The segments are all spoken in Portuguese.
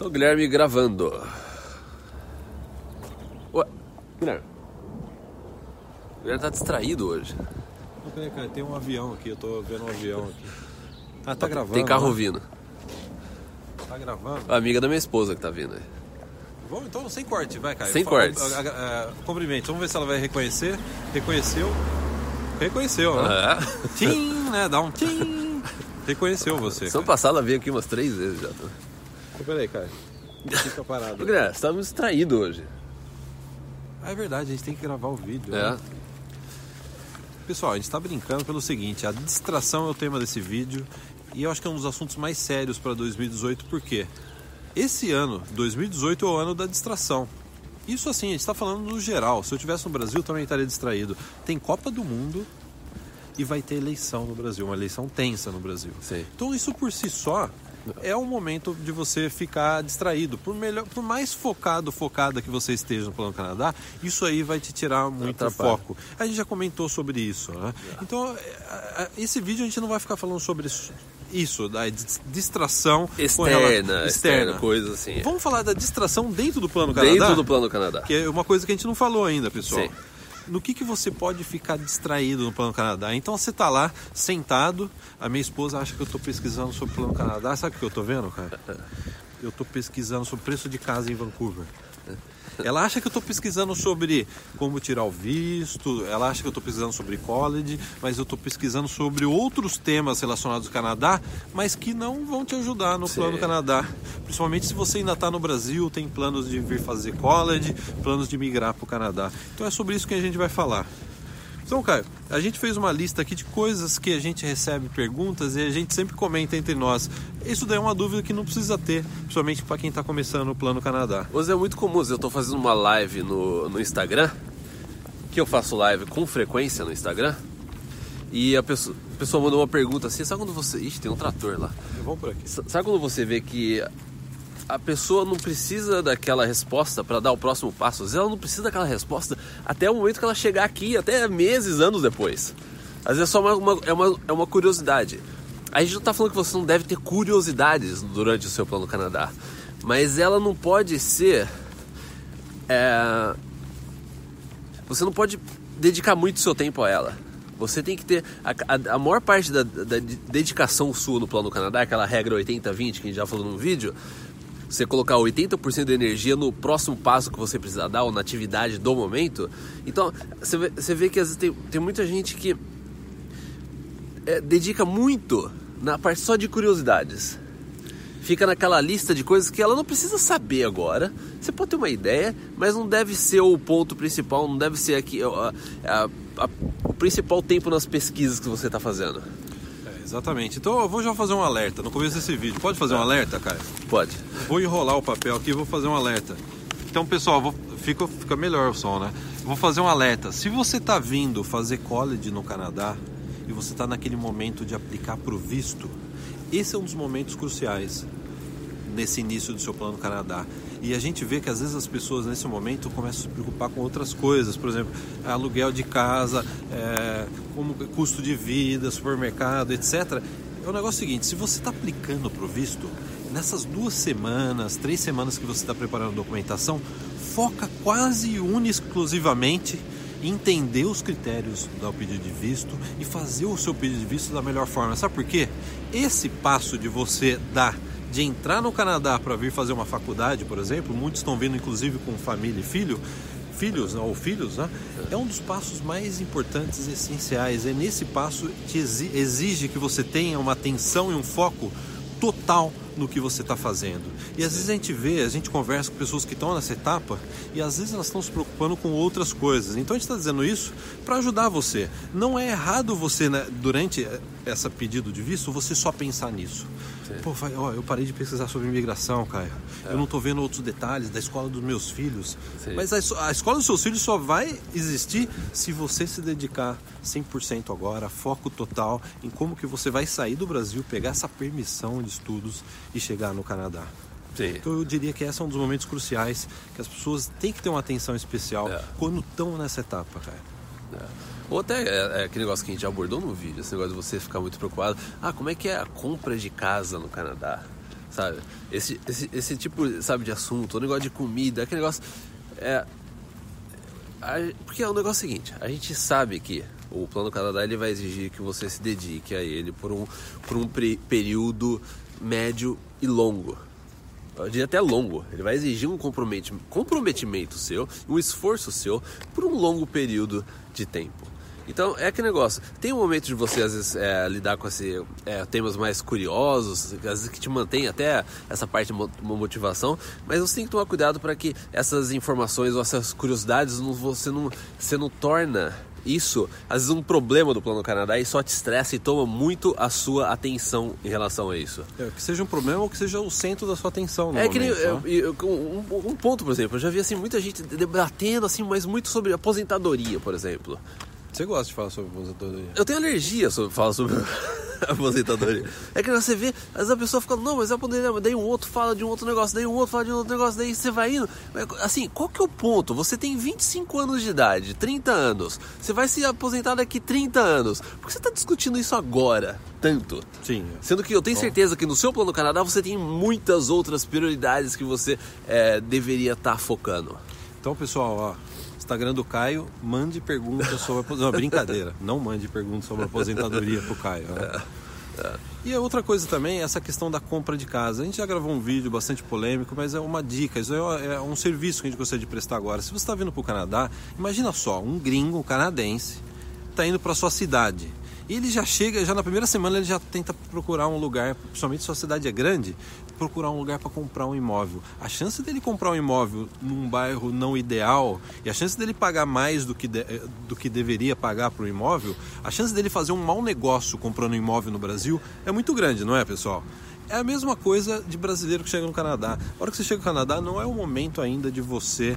Então, Guilherme gravando. Ué, Guilherme. O Guilherme tá distraído hoje. Não, peraí, cara, tem um avião aqui, eu tô vendo um avião aqui. Ah, tá gravando? Tem carro né? vindo. Tá gravando? A amiga da minha esposa que tá vindo aí. Vamos então sem corte, vai, cara. Sem a- Cumprimento, vamos ver se ela vai reconhecer. Reconheceu. Reconheceu, né? É. Tim, né? Dá um tim. Reconheceu você. Cara. passada ela veio aqui umas três vezes já. tá? Então, peraí, cara. Fica parado. Guilherme, você tá muito distraído hoje. Ah, é verdade, a gente tem que gravar o vídeo. É. né? Pessoal, a gente está brincando pelo seguinte: a distração é o tema desse vídeo e eu acho que é um dos assuntos mais sérios para 2018, porque esse ano, 2018, é o ano da distração. Isso assim, a gente está falando no geral. Se eu estivesse no Brasil, também estaria distraído. Tem Copa do Mundo e vai ter eleição no Brasil, uma eleição tensa no Brasil. Sim. Então isso por si só é um momento de você ficar distraído. Por, melhor, por mais focado, focada que você esteja no Plano Canadá, isso aí vai te tirar muito Atrapalha. foco. A gente já comentou sobre isso, né? Então, é, é, esse vídeo a gente não vai ficar falando sobre isso, isso da dis- distração Externa, rela- externa, coisa assim. Vamos falar da distração dentro do Plano Canadá? Dentro do plano Canadá. Que é uma coisa que a gente não falou ainda, pessoal. Sim. No que, que você pode ficar distraído no Plano Canadá? Então você tá lá, sentado, a minha esposa acha que eu tô pesquisando sobre o Plano Canadá. Sabe o que eu tô vendo, cara? Eu tô pesquisando sobre preço de casa em Vancouver. Ela acha que eu tô pesquisando sobre como tirar o visto, ela acha que eu tô pesquisando sobre college, mas eu tô pesquisando sobre outros temas relacionados ao Canadá, mas que não vão te ajudar no Sim. Plano Canadá. Principalmente se você ainda está no Brasil, tem planos de vir fazer college, planos de migrar para o Canadá. Então é sobre isso que a gente vai falar. Então, Caio, a gente fez uma lista aqui de coisas que a gente recebe perguntas e a gente sempre comenta entre nós. Isso daí é uma dúvida que não precisa ter, principalmente para quem está começando o Plano Canadá. Hoje é muito comum, eu tô fazendo uma live no, no Instagram, que eu faço live com frequência no Instagram, e a pessoa, a pessoa mandou uma pergunta assim, sabe quando você... Ixi, tem um trator lá. Vamos por aqui. Sabe quando você vê que a pessoa não precisa daquela resposta para dar o próximo passo? Às vezes ela não precisa daquela resposta até o momento que ela chegar aqui, até meses, anos depois. Às vezes é só uma, uma- é, uma, é uma curiosidade. A gente não tá falando que você não deve ter curiosidades durante o seu plano Canadá, mas ela não pode ser. é, você não pode dedicar muito seu tempo a ela. Você tem que ter. A, a- a maior parte da, da dedicação sua no plano Canadá, aquela regra 80-20 que a gente já falou no vídeo, você colocar 80% da energia no próximo passo que você precisa dar, ou na atividade do momento. Então, você vê, você vê que às vezes tem, tem muita gente que é, dedica muito na parte só de curiosidades fica naquela lista de coisas que ela não precisa saber agora. Você pode ter uma ideia, mas não deve ser o ponto principal, não deve ser aqui o principal tempo nas pesquisas que você está fazendo. Exatamente. Então eu vou já fazer um alerta no começo desse vídeo. Pode fazer um alerta, Caio? Pode. Vou enrolar o papel aqui e vou fazer um alerta. Então, pessoal, vou- fica, fica melhor o som, né? Vou fazer um alerta. Se você está vindo fazer college no Canadá e você está naquele momento de aplicar para o visto, esse é um dos momentos cruciais nesse início do seu plano Canadá. E a gente vê que às vezes as pessoas nesse momento começam a se preocupar com outras coisas, por exemplo, aluguel de casa, é, como custo de vida, supermercado, etc. É o negócio seguinte: se você está aplicando para o visto, nessas duas semanas, três semanas que você está preparando a documentação, foca quase e exclusivamente entender os critérios do pedido de visto e fazer o seu pedido de visto da melhor forma. Sabe por quê? Esse passo de você dar de entrar no Canadá para vir fazer uma faculdade, por exemplo, muitos estão vindo inclusive com família e filho, filhos né, ou filhos, né? É um dos passos mais importantes e essenciais. É nesse passo que exi- exige que você tenha uma atenção e um foco total no que você está fazendo. E às vezes a gente vê, a gente conversa com pessoas que estão nessa etapa e às vezes elas estão se preocupando com outras coisas. Então a gente está dizendo isso para ajudar você. Não é errado você, né, durante essa pedido de visto, você só pensar nisso. Pô, vai, ó, eu parei de pesquisar sobre imigração, Caio. Eu não estou vendo outros detalhes da escola dos meus filhos. Sim. Mas a, a escola dos seus filhos só vai existir se você se dedicar 100% agora, foco total em como que você vai sair do Brasil, pegar essa permissão de estudos e chegar no Canadá. Sim. Então eu diria que esse é um dos momentos cruciais que as pessoas têm que ter uma atenção especial É. quando estão nessa etapa, cara. Ou até é, é aquele negócio que a gente abordou no vídeo, esse negócio de você ficar muito preocupado. Ah, como é que é a compra de casa no Canadá? sabe? Esse, esse, esse tipo, sabe, de assunto, o negócio de comida, aquele negócio. É, a- porque é o negócio seguinte, a gente sabe que o Plano Canadá ele vai exigir que você se dedique a ele por um, por um período médio e longo. Eu diria até longo. Ele vai exigir um comprometi- comprometimento seu, um esforço seu por um longo período de tempo. Então é aquele negócio. Tem um momento de você às vezes é, lidar com esse, é, temas mais curiosos, às vezes que te mantém até essa parte de mo- motivação, mas você tem que tomar cuidado para que essas informações ou essas curiosidades não, você não você não torna isso às vezes um problema do Plano Canadá e só te estressa e toma muito a sua atenção em relação a isso. É, que seja um problema ou que seja o centro da sua atenção. É que nem, né? eu- eu- um, um ponto, por exemplo, eu já vi assim muita gente debatendo assim, mas muito sobre aposentadoria, por exemplo. Você gosta de falar sobre aposentadoria? Eu tenho alergia sobre falar sobre aposentadoria. É que você vê, às vezes a pessoa fica, não, mas é aposentadoria, mas daí um outro fala de um outro negócio, daí um outro fala de um outro negócio, daí você vai indo. Assim, qual que é o ponto? Você tem 25 anos de idade, 30 anos, você vai se aposentar daqui 30 anos. Por que você está discutindo isso agora, tanto? Sim. Sendo que eu tenho Bom. certeza que no seu plano Canadá você tem muitas outras prioridades que você é, deveria estar focando. Então, pessoal, ó, Instagram do Caio, mande perguntas sobre aposentadoria. Brincadeira. Não mande perguntas sobre aposentadoria pro Caio. né? E a outra coisa também é essa questão da compra de casa. A gente já gravou um vídeo bastante polêmico, mas é uma dica, isso é é um serviço que a gente gostaria de prestar agora. Se você está vindo para o Canadá, imagina só, um gringo um canadense está indo para sua cidade. Ele já chega, já na primeira semana ele já tenta procurar um lugar, principalmente se sua cidade é grande, procurar um lugar para comprar um imóvel. A chance dele comprar um imóvel num bairro não ideal e a chance dele pagar mais do que, de- eh, do que deveria pagar para o imóvel, a chance dele fazer um mau negócio comprando um imóvel no Brasil é muito grande, não é, pessoal? É a mesma coisa de brasileiro que chega no Canadá. A hora que você chega no Canadá, não é o momento ainda de você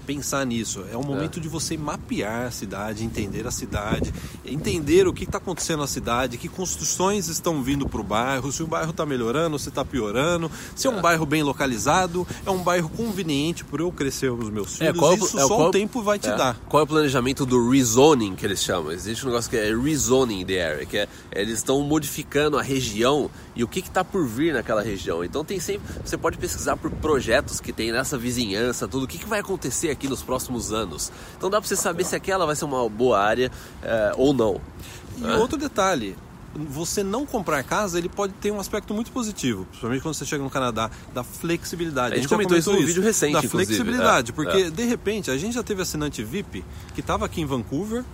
pensar nisso. É o momento de você mapear a cidade, entender a cidade, entender o que está acontecendo na cidade, que construções estão vindo para o bairro, se o bairro está melhorando, se está piorando, se é um bairro bem localizado, é um bairro conveniente para eu crescer os meus filhos. Isso é, só qual- o tempo vai te é, dar. Qual é o planejamento do rezoning que eles chamam? Existe um negócio que é rezoning the area, que é eles estão modificando a região e o que está por vir naquela região. Então tem sempre, você pode pesquisar por projetos que tem nessa vizinhança, tudo o que, que vai acontecer aqui nos próximos anos. Então dá para você saber se aquela vai ser uma boa área é, ou não. E É. outro detalhe, você não comprar casa, ele pode ter um aspecto muito positivo, principalmente quando você chega no Canadá, da flexibilidade. A gente já comentou isso no comentou vídeo recente, Da inclusive. flexibilidade, É, porque é. de repente a gente já teve assinante VIP que estava aqui em Vancouver.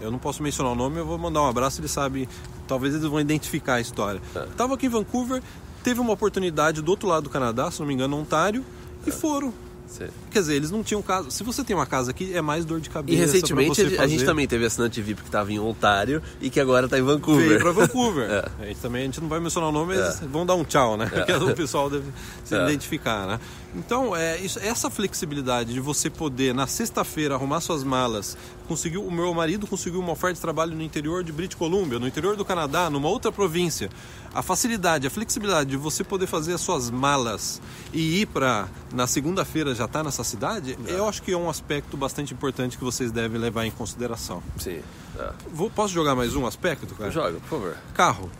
Eu não posso mencionar o nome, eu vou mandar um abraço, ele sabe, talvez eles vão identificar a história. É. Estava aqui em Vancouver, teve uma oportunidade do outro lado do Canadá, se não me engano, Ontário, e É. foram. Sim. Quer dizer, eles não tinham casa. Se você tem uma casa aqui, é mais dor de cabeça. E recentemente a gente também teve assinante VIP que estava em Ontário e que agora está em Vancouver. Veio pra Vancouver. É. A gente também a gente não vai mencionar o nome, mas vão dar um tchau, né? Porque o pessoal deve se É. identificar, né? Então, é, isso, essa flexibilidade de você poder, na sexta-feira, arrumar suas malas, conseguiu, o meu marido conseguiu uma oferta de trabalho no interior de British Columbia, no interior do Canadá, numa outra província. A facilidade, a flexibilidade de você poder fazer as suas malas e ir para na segunda-feira já estar nessa cidade, eu acho que é um aspecto bastante importante que vocês devem levar em consideração. Sim. É. Vou, posso jogar mais um aspecto, cara? Joga, por favor. Carro.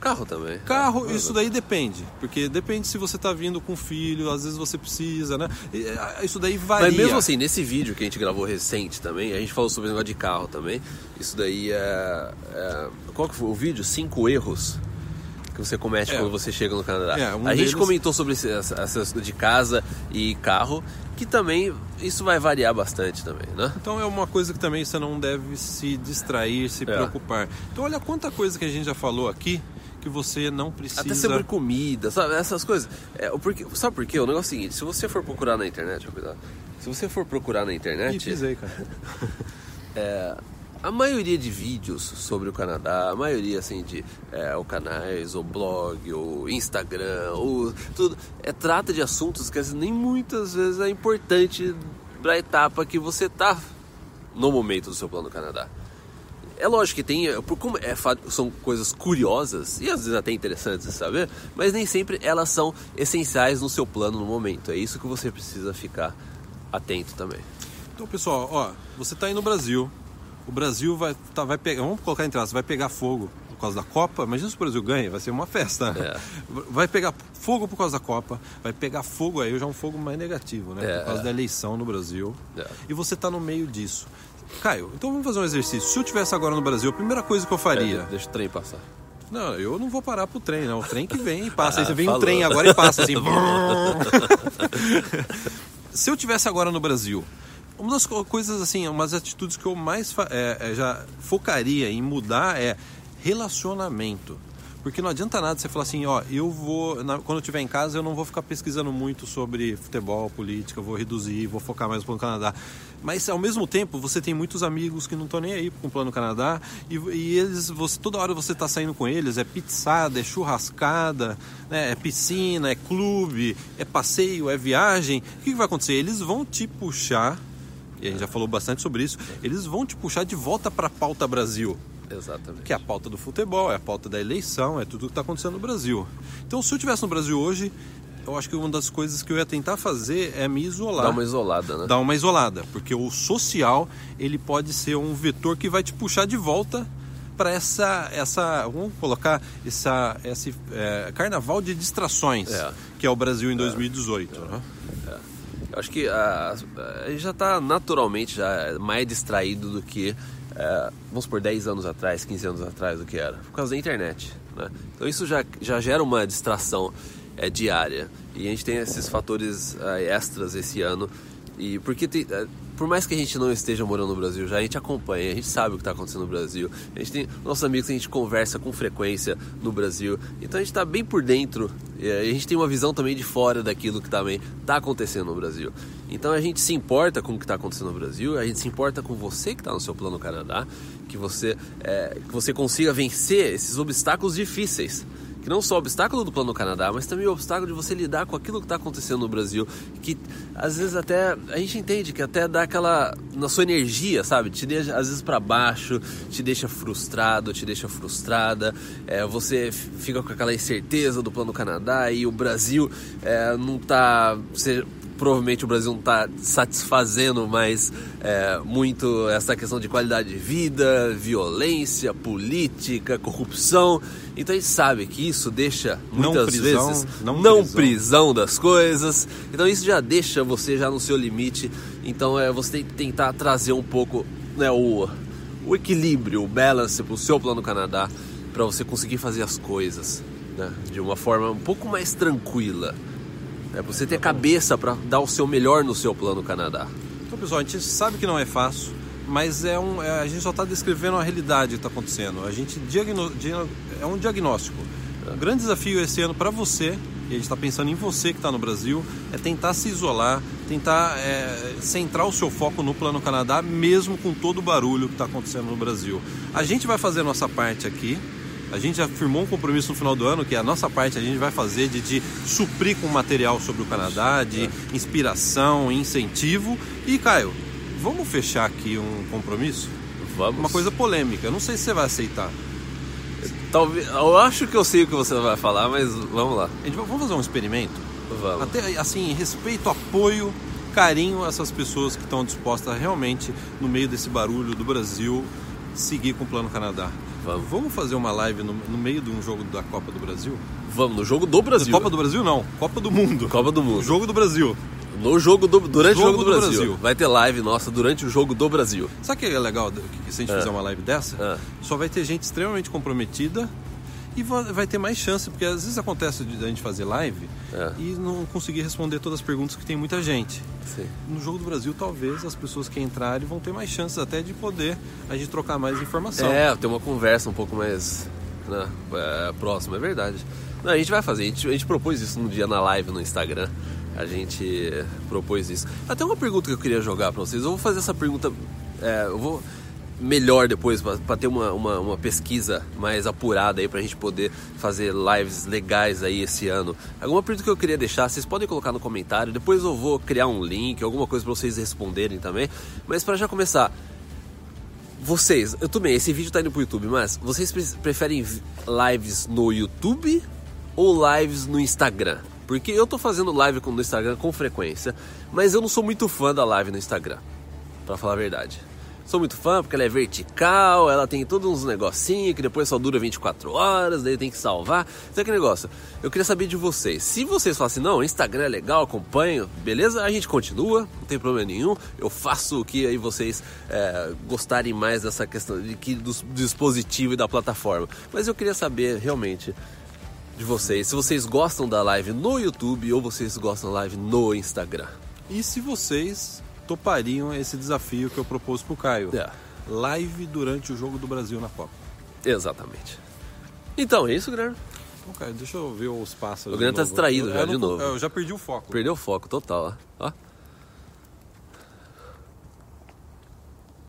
Carro também. Carro, É. isso daí depende. Porque depende se você tá vindo com filho, às vezes você precisa, né? É, Isso daí varia. Mas mesmo assim, nesse vídeo que a gente gravou recente também, a gente falou sobre o negócio de carro também. Isso daí é. é- qual que foi o vídeo? Cinco erros que você comete É. quando você chega no Canadá. É, um a gente deles- comentou sobre essas de casa e carro, que também isso vai variar bastante também, né? Então é uma coisa que também você não deve se distrair, se É. preocupar. Então olha quanta coisa que a gente já falou aqui que você não precisa. Até sobre comida, sabe? Essas coisas. É, o porquê, sabe por quê? O negócio é o seguinte, se você for procurar na internet, cuidado. Se você for procurar na Ih, internet. pisei, cara. A maioria de vídeos sobre o Canadá, a maioria assim de é, o canais, o blog, o Instagram, o tudo, é, trata de assuntos que nem muitas vezes é importante para a etapa que você tá no momento do seu plano Canadá. É lógico que tem, é, por como é, são coisas curiosas e às vezes até interessantes de saber, mas nem sempre elas são essenciais no seu plano no momento. É isso que você precisa ficar atento também. Então, pessoal, ó, você tá aí no Brasil. O Brasil vai, tá, vai pegar, vamos colocar em traço, vai pegar fogo. por causa da Copa. Imagina se o Brasil ganha, vai ser uma festa. É. Vai pegar fogo por causa da Copa, vai pegar fogo aí, já é um fogo mais negativo, né? É, por causa é. da eleição no Brasil. É. E você tá no meio disso. Caio, então vamos fazer um exercício. Se eu tivesse agora no Brasil, a primeira coisa que eu faria. É, deixa o trem passar. Não, eu não vou parar pro trem, não. O trem que vem e passa. Ah, aí você vem falou. um trem agora e passa assim. Se eu tivesse agora no Brasil, uma das co- coisas assim, umas atitudes que eu mais é, é, já focaria em mudar é relacionamento. Porque não adianta nada você falar assim, ó, eu vou, na- quando eu estiver em casa, eu não vou ficar pesquisando muito sobre futebol, política, vou reduzir, vou focar mais no Canadá. Mas ao mesmo tempo, você tem muitos amigos que não estão nem aí com o Plano Canadá e, e eles, você, toda hora você está saindo com eles, é pizzada, é churrascada, né, é piscina, é clube, é passeio, é viagem. O que, que vai acontecer? Eles vão te puxar, e a gente já falou bastante sobre isso, eles vão te puxar de volta para a pauta Brasil Exatamente. que é a pauta do futebol, é a pauta da eleição, é tudo que está acontecendo no Brasil. Então, se eu estivesse no Brasil hoje, eu acho que uma das coisas que eu ia tentar fazer é me isolar. Dá uma isolada, né? Dar uma isolada, porque o social ele pode ser um vetor que vai te puxar de volta para essa, essa, vamos colocar essa, esse é, carnaval de distrações É. que é o Brasil em 2018. né? Eu acho que a, a gente já está naturalmente já mais distraído do que, é, vamos supor, 10 anos atrás, 15 anos atrás, do que era, por causa da internet. Né? Então isso já, já gera uma distração é, diária. E a gente tem esses fatores é, extras esse ano. E porque tem, é, por mais que a gente não esteja morando no Brasil já, a gente acompanha, a gente sabe o que está acontecendo no Brasil. A gente tem nossos amigos que a gente conversa com frequência no Brasil. Então a gente está bem por dentro a gente tem uma visão também de fora daquilo que também está acontecendo no Brasil. Então a gente se importa com o que está acontecendo no Brasil, a gente se importa com você que está no seu plano Canadá, que você, é, que você consiga vencer esses obstáculos difíceis que não só o obstáculo do plano Canadá, mas também o obstáculo de você lidar com aquilo que está acontecendo no Brasil, que às vezes até a gente entende que até dá aquela na sua energia, sabe, te deixa às vezes para baixo, te deixa frustrado, te deixa frustrada, é, você fica com aquela incerteza do plano Canadá e o Brasil é, não tá você, provavelmente o Brasil não está satisfazendo mais é, muito essa questão de qualidade de vida, violência, política, corrupção. Então a gente sabe que isso deixa Não muitas prisão, vezes não não prisão. prisão das coisas. Então isso já deixa você já no seu limite. Então é, você tem que tentar trazer um pouco né, o, o equilíbrio, o balance para o seu plano Canadá para você conseguir fazer as coisas né, de uma forma um pouco mais tranquila. É você ter cabeça para dar o seu melhor no seu plano Canadá. Então, pessoal, a gente sabe que não é fácil, mas é um, é- a gente só está descrevendo a realidade que está acontecendo. A gente diagno, dia- é um diagnóstico. O grande desafio esse ano para você, e a gente está pensando em você que está no Brasil, é tentar se isolar, tentar é, centrar o seu foco no Plano Canadá, mesmo com todo o barulho que está acontecendo no Brasil. A gente vai fazer a nossa parte aqui. A gente já firmou um compromisso no final do ano que a nossa parte a gente vai fazer de, de suprir com material sobre o Canadá, de inspiração, incentivo. E Caio, vamos fechar aqui um compromisso? Vamos. Uma coisa polêmica, não sei se você vai aceitar. Talvez, eu acho que eu sei o que você vai falar, mas vamos lá. A gente vamos fazer um experimento? Vamos. Até assim, respeito, apoio, carinho a essas pessoas que estão dispostas realmente, no meio desse barulho do Brasil, seguir com o Plano Canadá. Vamos. Vamos fazer uma live no, no meio de um jogo da Copa do Brasil? Vamos no jogo do Brasil. Copa do Brasil não, Copa do Mundo. Copa do Mundo. Jogo do Brasil. No jogo do durante Jogo o jogo do, do Brasil. Brasil. Vai ter live nossa durante o jogo do Brasil. Sabe o que é legal que se a gente É. fizer uma live dessa? É. Só vai ter gente extremamente comprometida e va- vai ter mais chance, porque às vezes acontece de a gente fazer live É. e não conseguir responder todas as perguntas que tem muita gente. Sim. No jogo do Brasil, talvez as pessoas que entrarem vão ter mais chances até de poder a gente trocar mais informação. É, ter uma conversa um pouco mais né, é, próxima, é verdade. Não, a gente vai fazer, a gente, a gente propôs isso num dia na live no Instagram. A gente propôs isso. Até uma pergunta que eu queria jogar pra vocês. Eu vou fazer essa pergunta. é, eu vou melhor depois para ter uma, uma, uma pesquisa mais apurada aí pra gente poder fazer lives legais aí esse ano. Alguma pergunta que eu queria deixar, vocês podem colocar no comentário. Depois eu vou criar um link, alguma coisa pra vocês responderem também. Mas para já começar, vocês, eu também, esse vídeo tá indo pro YouTube, mas vocês pre- preferem lives no YouTube ou lives no Instagram? Porque eu tô fazendo live no Instagram com frequência, mas eu não sou muito fã da live no Instagram, pra falar a verdade. Sou muito fã porque ela é vertical, ela tem todos uns negocinhos que depois só dura 24 horas, daí tem que salvar. Então que negócio. Eu queria saber de vocês. Se vocês falam assim, não, Instagram é legal, acompanho, beleza? A gente continua, não tem problema nenhum. Eu faço o que aí vocês é, gostarem mais dessa questão de que do dispositivo e da plataforma. Mas eu queria saber realmente de vocês, se vocês gostam da live no YouTube ou vocês gostam da live no Instagram. E se vocês topariam esse desafio que eu propus pro Caio? É. Live durante o jogo do Brasil na Copa. Exatamente. Então, é isso, Guilherme. Bom, Caio, deixa eu ver os pássaros. O Guilherme tá distraído Eu- já, eu de não- novo. Eu já perdi o foco. Perdeu o foco total, ó. ó.